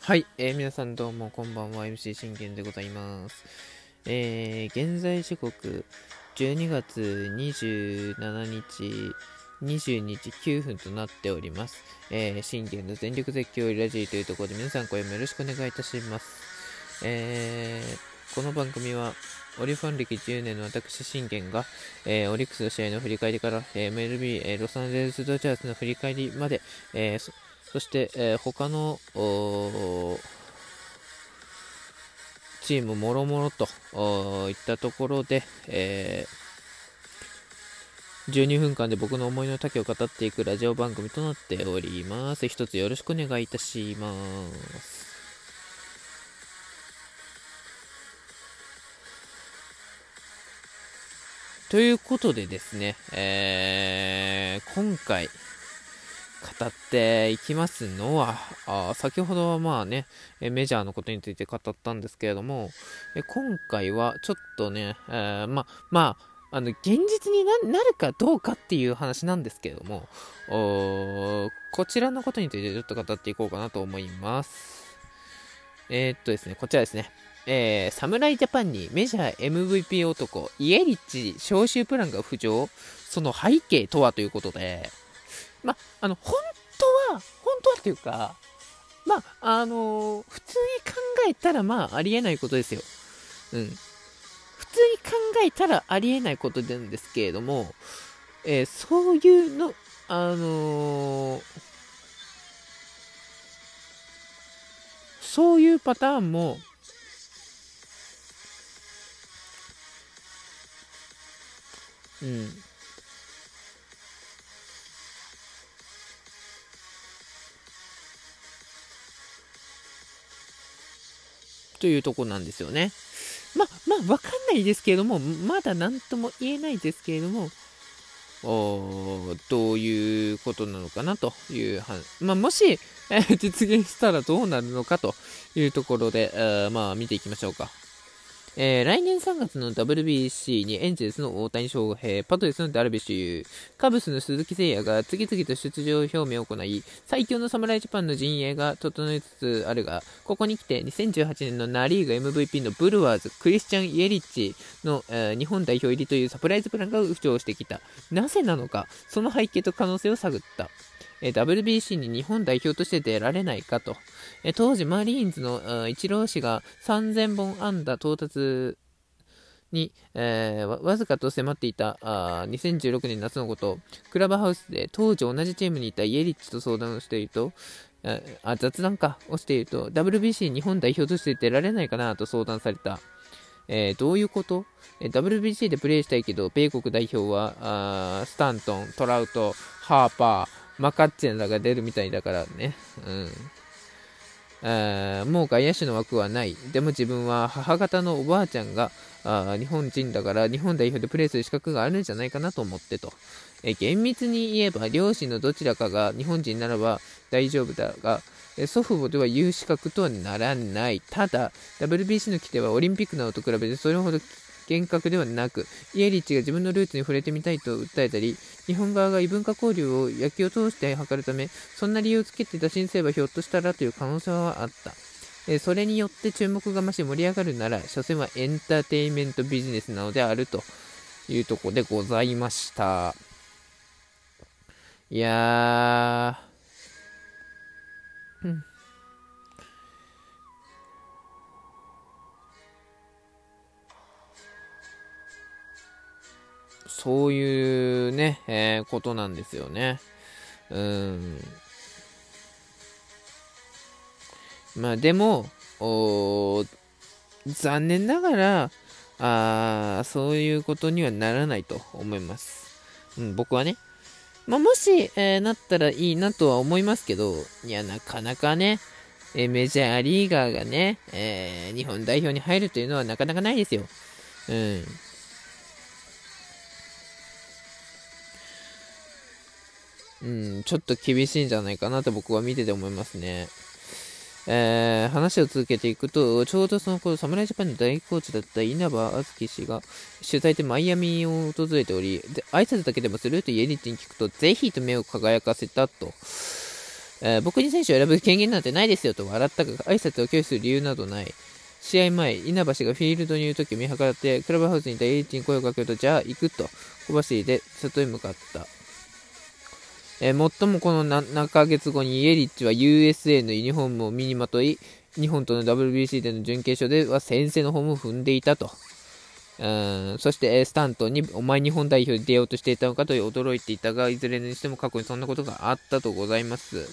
はい、えー、皆さんどうもこんばんは MC 信玄でございます、えー、現在時刻12月27日22時9分となっております。えー、信玄の全力絶叫ラジーというところで皆さん声もよろしくお願いいたします。えー、この番組はオリファン歴10年の私、信玄が、えー、オリックスの試合の振り返りから、えー、MLB、えー、ロサンゼルス・ドジャースの振り返りまで、えー、そして、えー、他のチームもろもろといったところで、えー、12分間で僕の思いの丈を語っていくラジオ番組となっております。一つよろしくお願いいたします。ということでですね、えー、今回、語っていきますのは、あ先ほどはまあね、メジャーのことについて語ったんですけれども、今回はちょっとね、えー、ま、まあ、あの、現実になるかどうかっていう話なんですけれども、こちらのことについてちょっと語っていこうかなと思います。えー、っとですね、こちらですね。えー、侍ジャパンにメジャー MVP 男、イエリッチ招集プランが浮上、その背景とはということで、まあ、の、本当は、本当はっていうか、まあ、あのー、普通に考えたら、まあ、ありえないことですよ。うん。普通に考えたらありえないことなんですけれども、えー、そういうの、あのー、そういうパターンも、うん。というとこなんですよね。ま、まあ、わかんないですけれども、まだ何とも言えないですけれども、おどういうことなのかなというまあ、もし、えー、実現したらどうなるのかというところで、えー、まあ、見ていきましょうか。えー、来年3月の WBC にエンゼルスの大谷翔平、パドレスのダルビッシュ有、カブスの鈴木誠也が次々と出場表明を行い、最強の侍ジャパンの陣営が整いつつあるが、ここに来て2018年のナ・リーグ MVP のブルワーズ、クリスチャン・イエリッチの、えー、日本代表入りというサプライズプランが浮上してきた。なぜなのか、その背景と可能性を探った。え WBC に日本代表として出られないかと。え当時、マリーンズのイチロー氏が3000本安打到達に、えー、わずかと迫っていたあ2016年夏のこと、クラブハウスで当時同じチームにいたイエリッチと相談をしていると、あ雑談かをしていると、WBC 日本代表として出られないかなと相談された。えー、どういうこと、えー、?WBC でプレーしたいけど、米国代表はあスタントン、トラウト、ハーパー、マカッチェンらが出るみたいだからね。うん。あもう外野手の枠はない。でも自分は母方のおばあちゃんがあ日本人だから日本代表でプレーする資格があるんじゃないかなと思ってと。え厳密に言えば両親のどちらかが日本人ならば大丈夫だが、祖父母では言う資格とはならない。ただ、WBC の規定はオリンピックなどと比べてそれほど厳格ではなく、イエリッチが自分のルーツに触れてみたいと訴えたり、日本側が異文化交流を野球を通して図るため、そんな理由をつけていた申請はひょっとしたらという可能性はあった。えそれによって注目が増し盛り上がるなら、所詮はエンターテインメントビジネスなのであるというとこでございました。いやー、うん。そういうね、えー、ことなんですよね。うん。まあでも、残念ながら、あそういうことにはならないと思います。うん、僕はね。まあ、もし、えー、なったらいいなとは思いますけど、いや、なかなかね、えー、メジャーリーガーがね、えー、日本代表に入るというのはなかなかないですよ。うん。うん、ちょっと厳しいんじゃないかなと僕は見てて思いますね。えー、話を続けていくと、ちょうどその頃、侍ジャパンの大コーチだった稲葉敦樹氏が取材でマイアミを訪れており、で挨拶だけでもするとイエリッチに聞くと、ぜひと目を輝かせたと。えー、僕に選手を選ぶ権限なんてないですよと笑ったが、挨拶を拒否する理由などない。試合前、稲葉氏がフィールドにいる時を見計らって、クラブハウスにいたエリッチに声をかけると、じゃあ行くと、小走りで外へ向かった。えー、最もこの7ヶ月後にイエリッチは USA のユニフォームを身にまとい、日本との WBC での準決勝では先制のホームを踏んでいたと。うんそして、スタントに、お前日本代表で出ようとしていたのかと驚いていたが、いずれにしても過去にそんなことがあったとございます。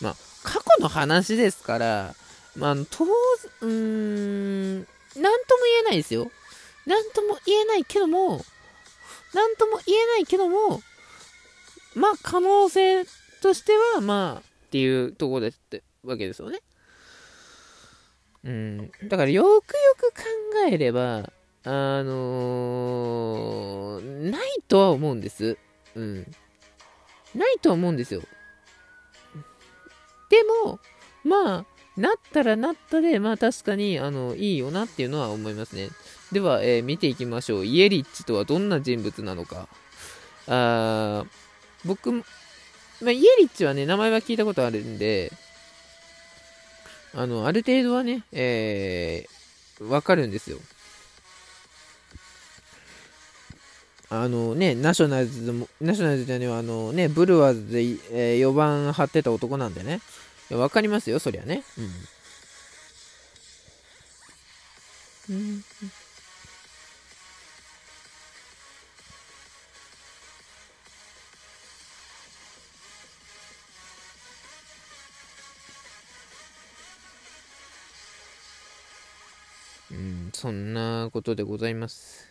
まあ、過去の話ですから、まあ、当うーん、なんとも言えないですよ。なんとも言えないけども、なんとも言えないけども、まあ、可能性としては、まあ、っていうところでってわけですよね。うん。だから、よくよく考えれば、あのー、ないとは思うんです。うん。ないとは思うんですよ。でも、まあ、なったらなったで、まあ確かに、あの、いいよなっていうのは思いますね。では、えー、見ていきましょう。イエリッチとはどんな人物なのか。あー僕、まあ、イエリッチはね、名前は聞いたことあるんで、あの、ある程度はね、えー、わかるんですよ。あのね、ナショナルズも、ナショナルズじゃねあのね、ブルワーズで、えー、4番張ってた男なんでね。わかりますよ、そりゃね。うん。うんそんなことでございます。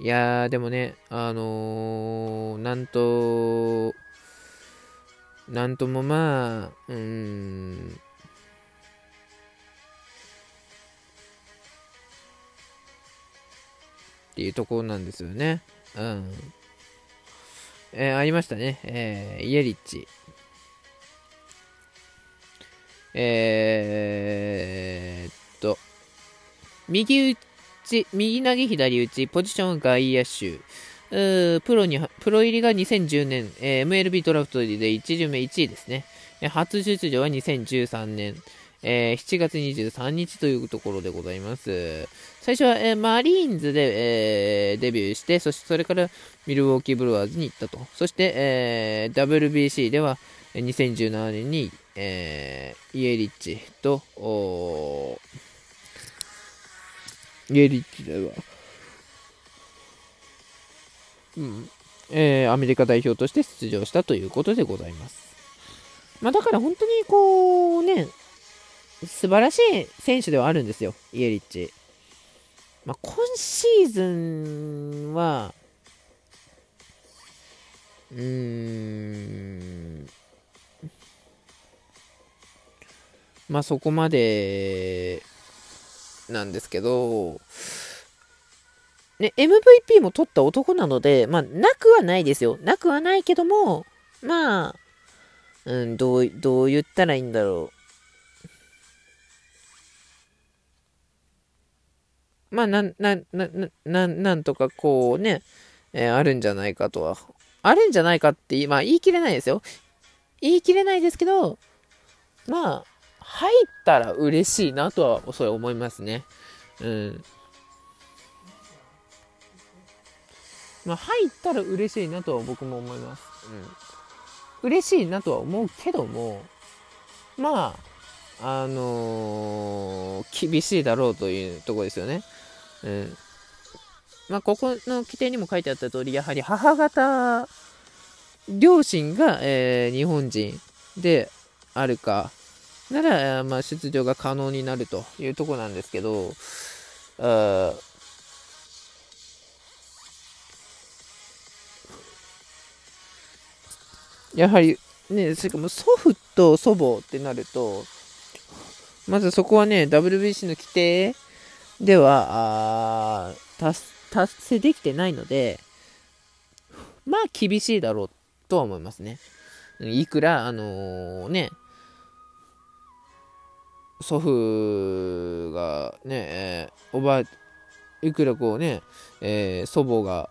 いやー、でもね、あのー、なんと、なんともまあ、うん、っていうところなんですよね。うん。えー、ありましたね。えー、イエリッチ。えー、っと、右打ち、右投げ左打ち、ポジション外野手。プロに、プロ入りが2010年、えー、MLB ドラフトで1巡目1位ですね。初出場は2013年、えー、7月23日というところでございます。最初は、えー、マリーンズで、えー、デビューして、そしてそれからミルウォーキーブルワーズに行ったと。そして、え WBC では2017年に、えイエリッチと、イエリッチでは、うん、えー、アメリカ代表として出場したということでございます。まあ、だから本当にこうね、素晴らしい選手ではあるんですよ、イエリッチ。まあ、今シーズンは、うーん、まあそこまでなんですけど、ね、MVP も取った男なので、まあ、なくはないですよ。なくはないけども、まあ、うん、どう、どう言ったらいいんだろう。まあ、なん、な、な、な、なんとかこうね、えー、あるんじゃないかとは。あるんじゃないかって、まあ、言い切れないですよ。言い切れないですけど、まあ、入ったら嬉しいなとは、それ思いますね。うん。まあ、入ったら嬉しいなとは僕も思います。うん。嬉しいなとは思うけども、まあ、あのー、厳しいだろうというとこですよね。うん。まあ、ここの規定にも書いてあった通り、やはり母方、両親が、えー、日本人であるか、なら、まあ、出場が可能になるというとこなんですけど、あやはり、ね、しかも祖父と祖母ってなると、まずそこはね、WBC の規定では、あ達達成できてないので、まあ厳しいだろうとは思いますね。いくら、あのー、ね、祖父がね、えー、おば、いくらこうね、えー、祖母が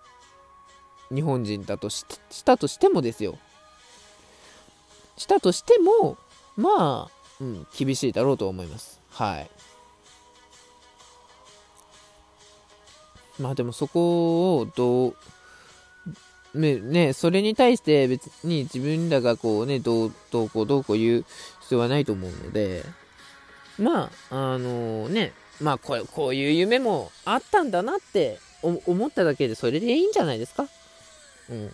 日本人だとしたとしてもですよ。したとしても、まあ、うん、厳しいだろうと思います。はい。まあでもそこをどう、ね、ね、それに対して別に自分らがこうね、どう、どうこうどうこう言う必要はないと思うので、まあ、あのー、ね、まあこれ、こういう夢もあったんだなって思っただけでそれでいいんじゃないですかうん。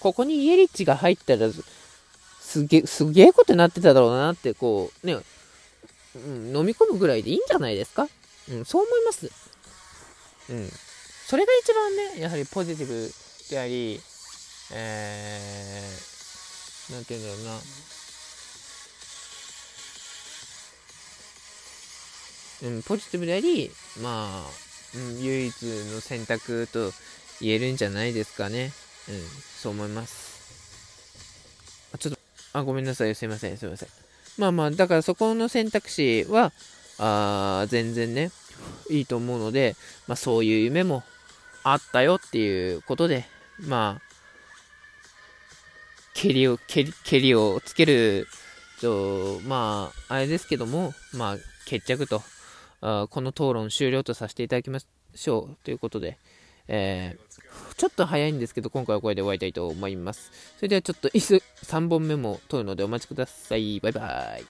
ここにイエリッチが入ったら、すげすげえことになってただろうなって、こう、ね、うん、飲み込むぐらいでいいんじゃないですかうん、そう思います。うん。それが一番ね、やはりポジティブであり、えー、なんて言うんだろうな。うん、ポジティブであり、まあ、うん、唯一の選択と言えるんじゃないですかね。うん、そう思います。あ、ちょっと、あ、ごめんなさい。すいません、すいません。まあまあ、だからそこの選択肢は、あ全然ね、いいと思うので、まあそういう夢もあったよっていうことで、まあ、蹴りを、蹴り、蹴りをつけると、まあ、あれですけども、まあ、決着と、あこの討論終了とさせていただきましょうということで、えー、ちょっと早いんですけど、今回はこれで終わりたいと思います。それではちょっと椅子3本目も撮るのでお待ちください。バイバイ。